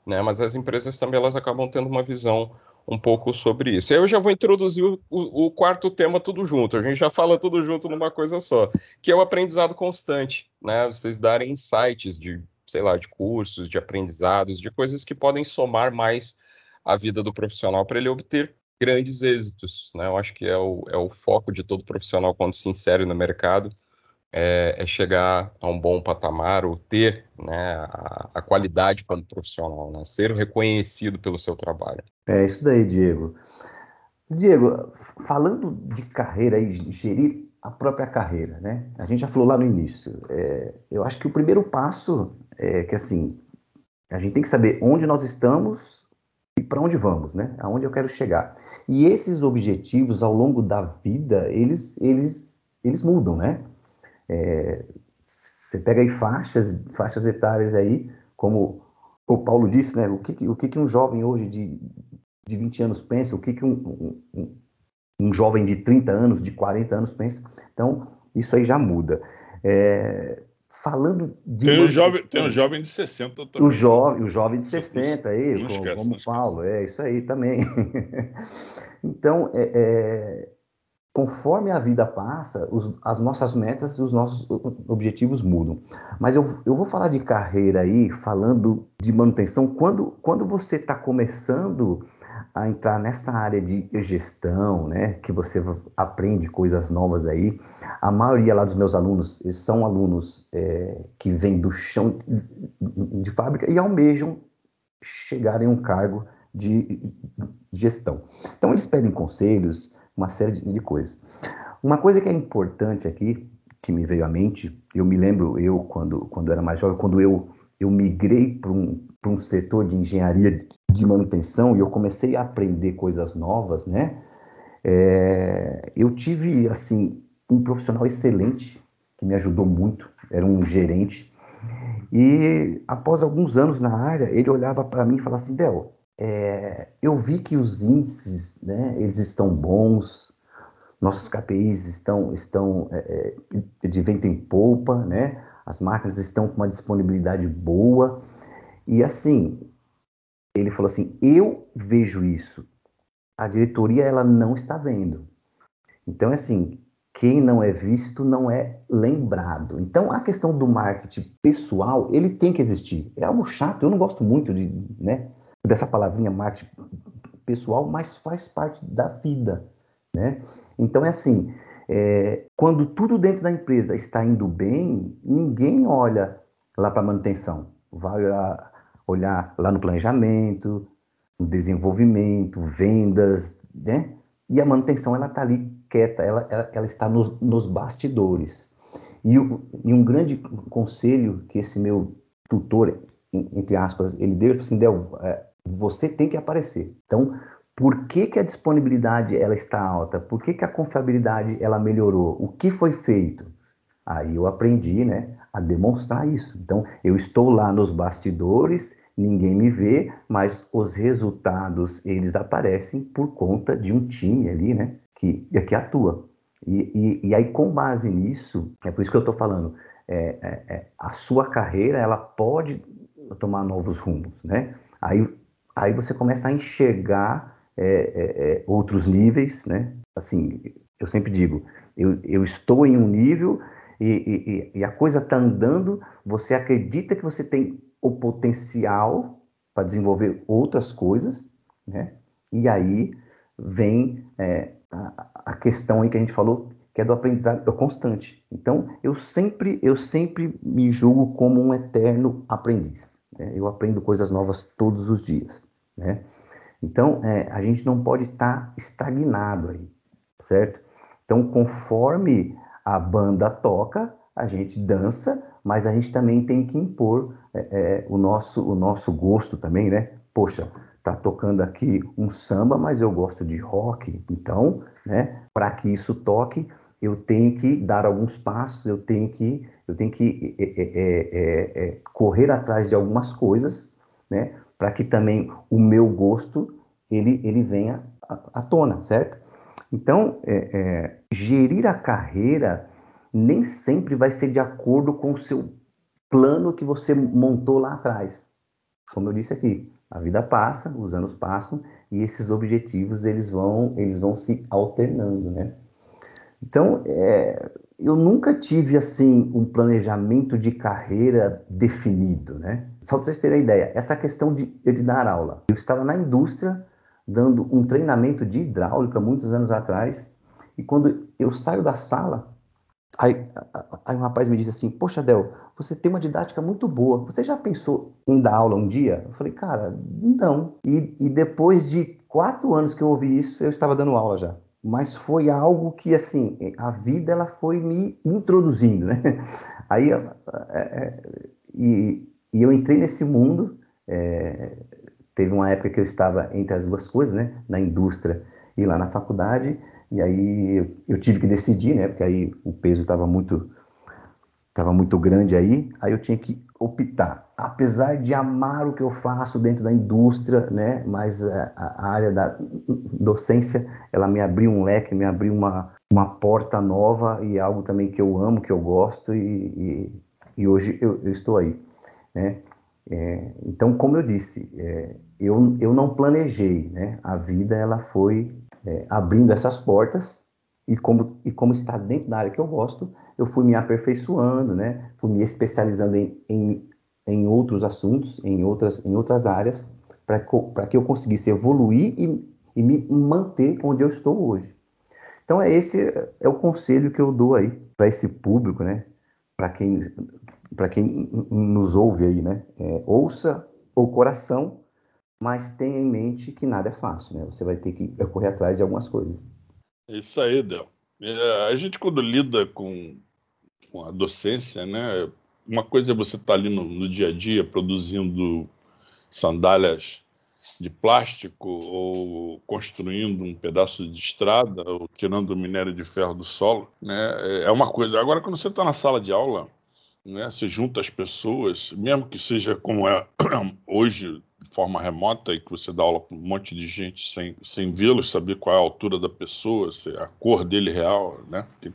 né, mas as empresas também elas acabam tendo uma visão um pouco sobre isso. Eu já vou introduzir o, o, quarto tema tudo junto, a gente já fala tudo junto numa coisa só, que é o aprendizado constante, né? Vocês darem insights de, sei lá, de cursos, de aprendizados, de coisas que podem somar mais a vida do profissional para ele obter grandes êxitos, né? Eu acho que é o, é o foco de todo profissional quando se insere no mercado, é, é, chegar a um bom patamar ou ter né, a, a, qualidade como profissional, né, ser reconhecido pelo seu trabalho. É isso daí, Diego. Diego, falando de carreira e gerir a própria carreira, né? A gente já falou lá no início. É, eu acho que o primeiro passo é que assim a gente tem que saber onde nós estamos e para onde vamos, né? Aonde eu quero chegar. E esses objetivos ao longo da vida eles eles eles mudam, né? É, você pega aí faixas, faixas etárias aí, como o Paulo disse, né? O que, o que, um jovem hoje de, de 20 anos pensa, o que, que um, um, um jovem de 30 anos, de 40 anos pensa. Então, isso aí já muda. É, falando de. Tem um, jovem, tem um jovem de 60 também. O jovem, o jovem de 60 aí, não como, esquece, como Paulo, é isso aí também. então, é, é, conforme a vida passa, os, as nossas metas e os nossos objetivos mudam. Mas eu, eu vou falar de carreira aí, falando de manutenção, quando, quando você está começando a entrar nessa área de gestão, né, que você aprende coisas novas aí. A maioria lá dos meus alunos são alunos é, que vêm do chão de fábrica e almejam chegar em um cargo de gestão. Então eles pedem conselhos, uma série de, de coisas. Uma coisa que é importante aqui, que me veio à mente, eu me lembro, eu, quando, quando era mais jovem, quando eu, eu migrei para um, um setor de engenharia de manutenção e eu comecei a aprender coisas novas, né? É, eu tive, assim, um profissional excelente que me ajudou muito, era um gerente. E após alguns anos na área, ele olhava para mim e falava assim: Del, é, eu vi que os índices, né, eles estão bons, nossos KPIs estão, estão é, é, de vento em polpa, né? As máquinas estão com uma disponibilidade boa. E assim, ele falou assim: "Eu vejo isso. A diretoria ela não está vendo". Então, assim, quem não é visto não é lembrado. Então, a questão do marketing pessoal, ele tem que existir. É algo chato, eu não gosto muito de, né, dessa palavrinha marketing pessoal, mas faz parte da vida, né? Então é assim, é, quando tudo dentro da empresa está indo bem, ninguém olha lá para manutenção, vai olhar, olhar lá no planejamento, no desenvolvimento, vendas, né? E a manutenção ela está ali quieta, ela, ela, ela está nos, nos bastidores. E, e, um grande conselho que esse meu tutor, entre aspas, ele deu, ele falou assim, Del, é, você tem que aparecer. Então, por que, que a disponibilidade ela está alta? Por que, que a confiabilidade ela melhorou? O que foi feito? Aí eu aprendi né, a demonstrar isso. Então, eu estou lá nos bastidores, ninguém me vê, mas os resultados eles aparecem por conta de um time ali, né, que, que atua. E, e, e aí, com base nisso, é por isso que eu estou falando, é, é, é, a sua carreira ela pode tomar novos rumos, né? Aí aí você começa a enxergar é, é, é, outros níveis, né? Assim, eu sempre digo, eu, eu estou em um nível e, e, e a coisa está andando, você acredita que você tem o potencial para desenvolver outras coisas, né? E aí vem é, a, a, questão aí que a gente falou, que é do aprendizado constante. Então, eu sempre, eu sempre me julgo como um eterno aprendiz. Né? Eu aprendo coisas novas todos os dias, né? Então, é, a gente não pode estar tá estagnado aí, certo? Então, conforme a banda toca, a gente dança, mas a gente também tem que impor é, é, o, nosso, o nosso gosto também, né? Poxa, tá tocando aqui um samba, mas eu gosto de rock, então, né? Para que isso toque, eu tenho que dar alguns passos, eu tenho que, eu tenho que é, é, é, correr atrás de algumas coisas, né? para que também o meu gosto ele, ele venha à, à tona, certo? Então, é, é, gerir a carreira nem sempre vai ser de acordo com o seu plano que você montou lá atrás. Como eu disse aqui, a vida passa, os anos passam e esses objetivos eles vão eles vão se alternando, né? Então, é, eu nunca tive assim um planejamento de carreira definido, né? Só para vocês terem ideia, essa questão de, de dar aula. Eu estava na indústria dando um treinamento de hidráulica muitos anos atrás e quando eu saio da sala, aí, aí um rapaz me disse assim: Poxa, Del, você tem uma didática muito boa. Você já pensou em dar aula um dia? Eu falei, cara, não. E, e depois de quatro anos que eu ouvi isso, eu estava dando aula já mas foi algo que assim a vida ela foi me introduzindo, né? Aí é, é, e, e, eu entrei nesse mundo. É, teve uma época que eu estava entre as duas coisas, né? Na indústria e lá na faculdade. E aí eu, eu tive que decidir, né? Porque aí o peso estava muito estava muito grande aí. Aí eu tinha que optar. Apesar de amar o que eu faço dentro da indústria, né, mas a, a área da docência, ela me abriu um leque, me abriu uma, uma porta nova e algo também que eu amo, que eu gosto e, e, e hoje eu, eu, estou aí, né. É, então, como eu disse, é, eu, eu não planejei, né, a vida ela foi é, abrindo essas portas e como, e como está dentro da área que eu gosto, eu fui me aperfeiçoando, né? Fui me especializando em, em, em outros assuntos, em outras, em outras áreas, para que eu conseguisse evoluir e, e me manter onde eu estou hoje. Então é esse é o conselho que eu dou aí para esse público, né? Para quem para quem nos ouve aí, né? É, ouça o coração, mas tenha em mente que nada é fácil, né? Você vai ter que correr atrás de algumas coisas. É isso aí, Del. É, a gente quando lida com, com, a docência, né? Uma coisa é você estar tá ali no, no dia a dia produzindo sandálias de plástico ou construindo um pedaço de estrada ou tirando o minério de ferro do solo, né? É uma coisa. Agora, quando você está na sala de aula, né? Você junta as pessoas, mesmo que seja como é hoje de forma remota e que você dá aula para um monte de gente sem, sem vê-los, saber qual é a altura da pessoa, a cor dele real, né? Que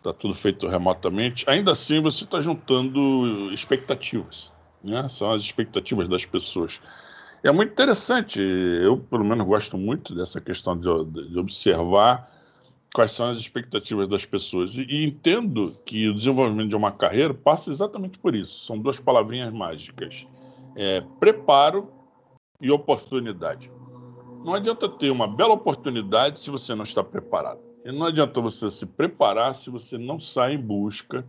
está tá tudo feito remotamente. Ainda assim, você está juntando expectativas, né? São as expectativas das pessoas. É muito interessante. Eu, pelo menos, gosto muito dessa questão de, de observar quais são as expectativas das pessoas. E, e, entendo que o desenvolvimento de uma carreira passa exatamente por isso. São duas palavrinhas mágicas: é, preparo e oportunidade. Não adianta ter uma bela oportunidade se você não está preparado. E não adianta você se preparar se você não sai em busca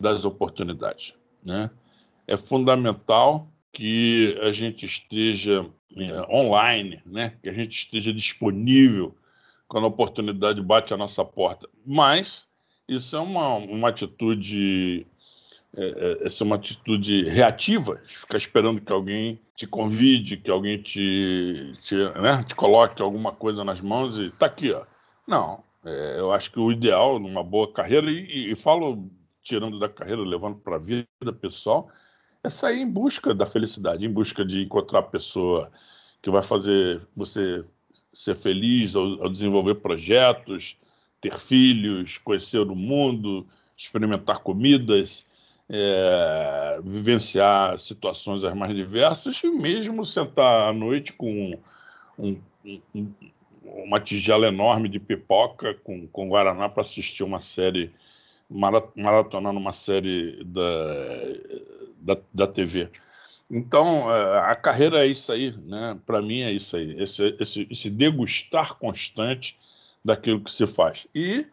das oportunidades. Né? É fundamental que a gente esteja é, online, né? que a gente esteja disponível quando a oportunidade bate a nossa porta. Mas isso é uma, uma atitude é, é, essa é uma atitude reativa, ficar esperando que alguém te convide, que alguém te, te, né, te coloque alguma coisa nas mãos e tá aqui, ó. Não, é, eu acho que o ideal numa boa carreira, e, e falo tirando da carreira, levando para a vida pessoal, é sair em busca da felicidade, em busca de encontrar a pessoa que vai fazer você ser feliz ao, ao desenvolver projetos, ter filhos, conhecer o mundo, experimentar comidas, é, vivenciar situações as mais diversas e mesmo sentar à noite com um, um, uma tigela enorme de pipoca com, com Guaraná para assistir uma série, maratonando uma série da, da, da TV. Então, é, a carreira é isso aí, né? Para mim é isso aí, esse, esse, esse, degustar constante daquilo que se faz. E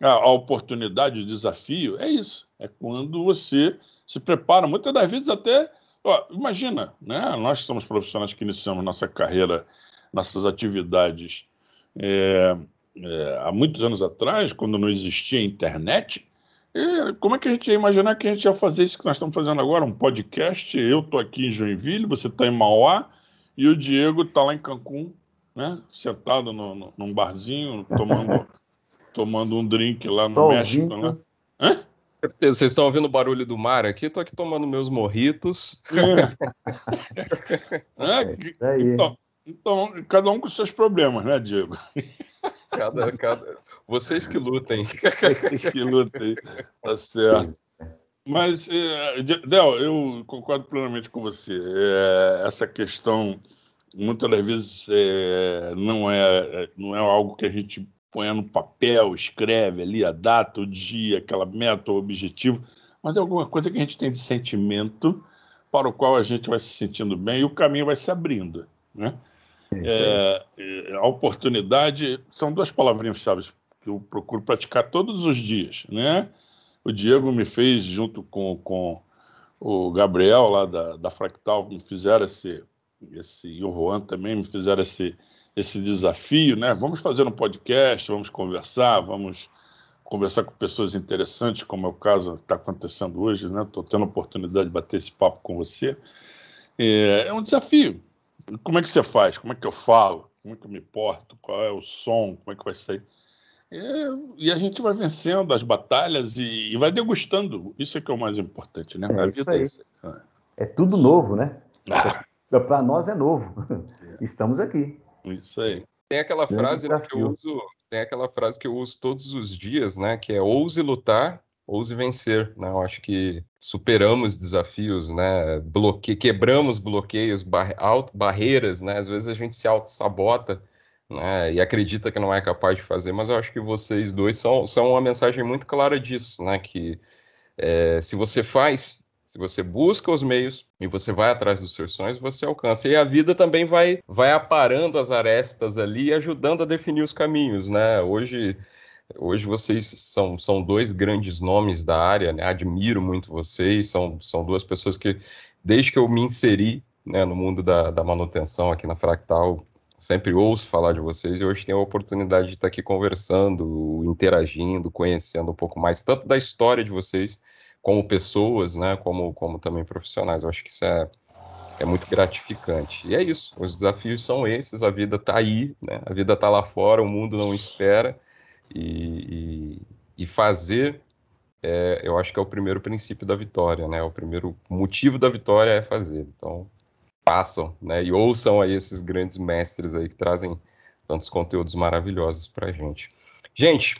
a, a, oportunidade, o desafio é isso, é quando você se prepara, muitas das vezes até, ó, imagina, né? Nós somos profissionais que iniciamos nossa carreira, nossas atividades é, é, há muitos anos atrás, quando não existia internet, e como é que a gente ia imaginar que a gente ia fazer isso que nós estamos fazendo agora, um podcast? Eu estou aqui em Joinville, você está em Mauá e o Diego está lá em Cancún, né? Sentado no, no, num barzinho, tomando, tomando um drink lá no Tô México. Né? Hã? Vocês estão ouvindo o barulho do mar aqui? Estou aqui tomando meus morritos. É. é, então, então, cada um com seus problemas, né, Diego? Cada, cada... Vocês que lutem. Vocês que lutem, tá certo. Mas, é, Del, eu concordo plenamente com você. É, essa questão, muitas das vezes, é, não, é, não é algo que a gente põe no papel, escreve ali a data, o dia, aquela meta, o objetivo, mas é alguma coisa que a gente tem de sentimento para o qual a gente vai se sentindo bem e o caminho vai se abrindo. Né? É, é a oportunidade são duas palavrinhas-chave que eu procuro praticar todos os dias, né? O Diego me fez, junto com, com o Gabriel lá da, da Fractal, me fizeram esse, esse, e o Juan também me fizeram esse, esse desafio, né? Vamos fazer um podcast, vamos conversar, vamos conversar com pessoas interessantes, como é o caso que está acontecendo hoje, né? Estou tendo a oportunidade de bater esse papo com você. É, é um desafio. Como é que você faz? Como é que eu falo? Como é que eu me porto? Qual é o som? Como é que vai sair? É, e a gente vai vencendo as batalhas e, e, vai degustando. Isso é que é o mais importante, né? É, isso aí. É, é tudo novo, né? Ah. Para nós é novo. É. Estamos aqui. Isso aí. Tem aquela frase né, que eu uso, tem aquela frase que eu uso todos os dias, né? Que é ouse lutar, ouse vencer. Né? Eu acho que superamos desafios, né? Bloque... Quebramos bloqueios, bar... barreiras, né? Às vezes a gente se auto-sabota né, e acredita que não é capaz de fazer, mas eu acho que vocês dois são, são uma mensagem muito clara disso, né? Que é, se você faz, se você busca os meios e você vai atrás dos seus sonhos, você alcança. E a vida também vai, vai aparando as arestas ali, ajudando a definir os caminhos, né? Hoje, hoje vocês são, são dois grandes nomes da área, né? Admiro muito vocês, são, são duas pessoas que, desde que eu me inseri né, no mundo da, da manutenção aqui na Fractal, sempre ouço falar de vocês e hoje tenho a oportunidade de estar aqui conversando, interagindo, conhecendo um pouco mais, tanto da história de vocês, como pessoas, né, como, como também profissionais. Eu acho que isso é, é muito gratificante. E é isso, os desafios são esses, a vida está aí, né, a vida está lá fora, o mundo não espera, e, e, e fazer, é, eu acho que é o primeiro princípio da vitória, né, o primeiro motivo da vitória é fazer. Então, façam, né, e ouçam aí esses grandes mestres aí que trazem tantos conteúdos maravilhosos para gente. Gente,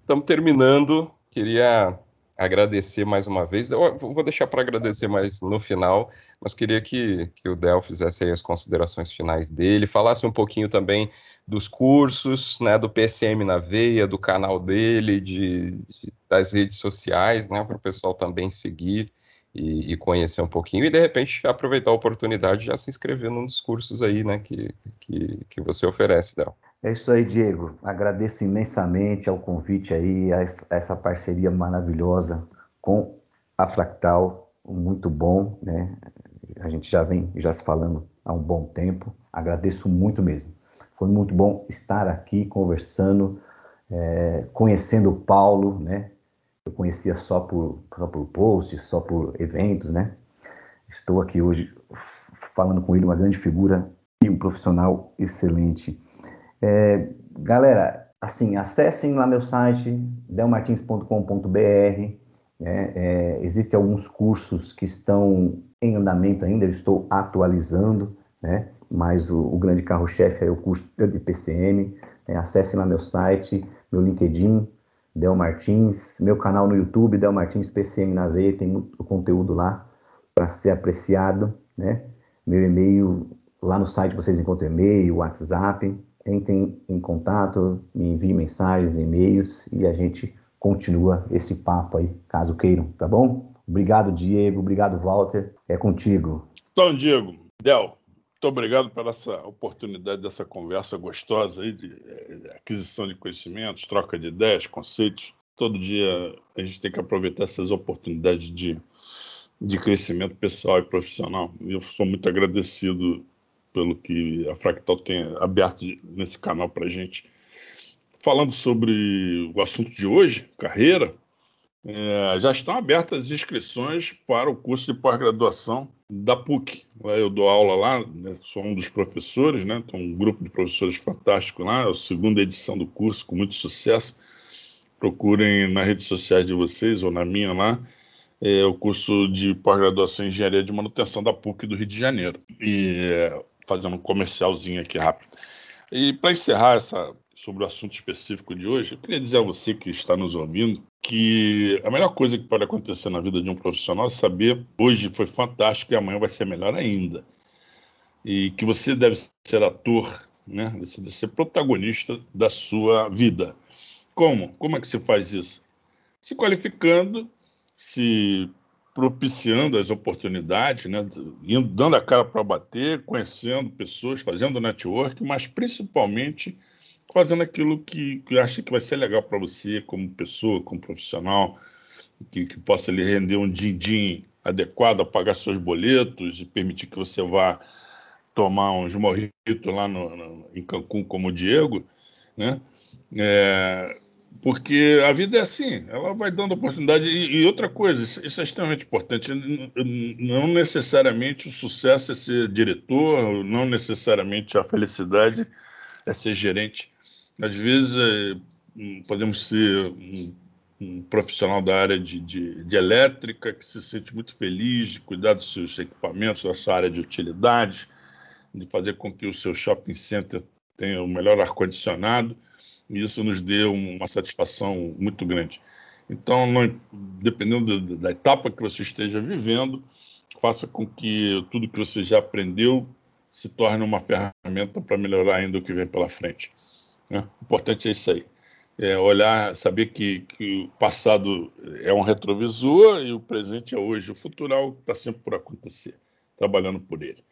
estamos terminando, queria agradecer mais uma vez. Eu vou deixar para agradecer mais no final, mas queria que, que o Del fizesse as considerações finais dele, falasse um pouquinho também dos cursos, né, do PSM na veia, do canal dele, de, de das redes sociais, né, para o pessoal também seguir e, e, conhecer um pouquinho e de repente aproveitar a oportunidade de já se inscrever num dos cursos aí, né, que, que, que você oferece, Del. É isso aí, Diego. Agradeço imensamente ao convite aí, a essa parceria maravilhosa com a Fractal, muito bom, né? A gente já vem já se falando há um bom tempo. Agradeço muito mesmo. Foi muito bom estar aqui conversando, é, conhecendo o Paulo, né? Eu conhecia só por, só por posts, só por eventos, né? Estou aqui hoje falando com ele, uma grande figura e um profissional excelente. É, galera, assim, acessem lá meu site, delmartins.com.br. Né? É, existem alguns cursos que estão em andamento ainda, eu estou atualizando, né? Mas o, o grande carro-chefe é o curso de PCM. Né? Acessem lá meu site, meu LinkedIn, Del Martins, meu canal no YouTube, Del Martins PCM na veia, tem muito conteúdo lá para ser apreciado, né? Meu e-mail, lá no site vocês encontram e-mail, WhatsApp, entrem em contato, me enviem mensagens, e-mails e a gente continua esse papo aí, caso queiram, tá bom? Obrigado, Diego. Obrigado, Walter. É contigo. Então, Diego, Del, muito obrigado pela essa oportunidade dessa conversa gostosa aí de, de aquisição de conhecimentos, troca de ideias, conceitos. Todo dia a gente tem que aproveitar essas oportunidades de, de crescimento pessoal e profissional. E eu sou muito agradecido pelo que a Fractal tem aberto nesse canal para gente. Falando sobre o assunto de hoje, carreira, é, já estão abertas as inscrições para o curso de pós-graduação da PUC. Eu dou aula lá, né, sou um dos professores, né, tem um grupo de professores fantástico lá, é a segunda edição do curso, com muito sucesso. Procurem nas redes sociais de vocês ou na minha lá, é o curso de pós-graduação em Engenharia de Manutenção da PUC do Rio de Janeiro. E é, fazendo um comercialzinho aqui rápido. E para encerrar essa, sobre o assunto específico de hoje, eu queria dizer a você que está nos ouvindo que a melhor coisa que pode acontecer na vida de um profissional é saber hoje foi fantástico e amanhã vai ser melhor ainda. E que você deve ser ator, né? Você deve ser protagonista da sua vida. Como? Como é que se faz isso? Se qualificando, se propiciando as oportunidades, né? dando a cara para bater, conhecendo pessoas, fazendo network, mas principalmente fazendo aquilo que, acha que vai ser legal para você como pessoa, como profissional, que, que possa lhe render um din-din adequado a pagar seus boletos e permitir que você vá tomar uns morritos lá no, no, em Cancún como o Diego, né? É, porque a vida é assim, ela vai dando oportunidade. E, e outra coisa, isso, isso, é extremamente importante. Não necessariamente o sucesso é ser diretor, não necessariamente a felicidade é ser gerente. Às vezes é, podemos ser um, um, profissional da área de, de, de, elétrica que se sente muito feliz de cuidar dos seus equipamentos, da sua área de utilidade, de fazer com que o seu shopping center tenha o melhor ar-condicionado e isso nos deu uma satisfação muito grande. Então, não, dependendo da etapa que você esteja vivendo, faça com que tudo que você já aprendeu se torne uma ferramenta para melhorar ainda o que vem pela frente. Né? O importante é isso aí. É olhar, saber que, que o passado é um retrovisor e o presente é hoje. O futuro é algo que está sempre por acontecer, trabalhando por ele.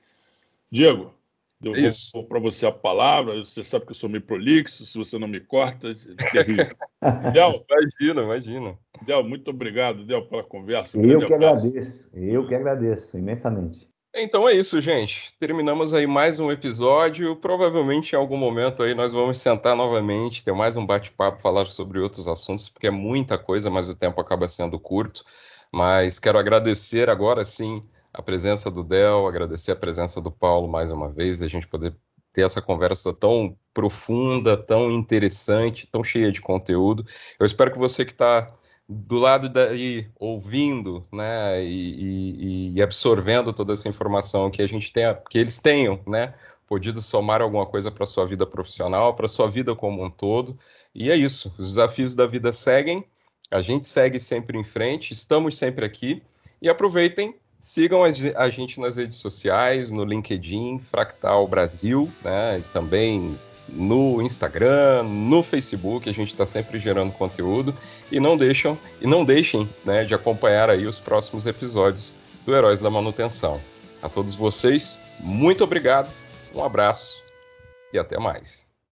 Diego, eu é vou para você a palavra. Você sabe que eu sou meio prolixo, se você não me corta, é terrível. Del, imagina, imagina. Del, muito obrigado, Del, pela conversa. Eu que abraço. agradeço, eu que agradeço imensamente. Então é isso, gente. Terminamos aí mais um episódio. Provavelmente em algum momento aí nós vamos sentar novamente, ter mais um bate-papo, falar sobre outros assuntos, porque é muita coisa, mas o tempo acaba sendo curto. Mas quero agradecer agora sim a presença do Del, agradecer a presença do Paulo mais uma vez, da gente poder ter essa conversa tão profunda, tão interessante, tão cheia de conteúdo. Eu espero que você que está do lado daí ouvindo, né, e, e, e, absorvendo toda essa informação que a gente tenha, que eles tenham, né, podido somar alguma coisa para sua vida profissional, para sua vida como um todo. E é isso. Os desafios da vida seguem. A gente segue sempre em frente. Estamos sempre aqui. E aproveitem, sigam a gente nas redes sociais, no LinkedIn, Fractal Brasil, né, também no Instagram, no Facebook, a gente está sempre gerando conteúdo e não deixam e não deixem né, de acompanhar aí os próximos episódios do Heróis da Manutenção. A todos vocês, muito obrigado, um abraço e até mais.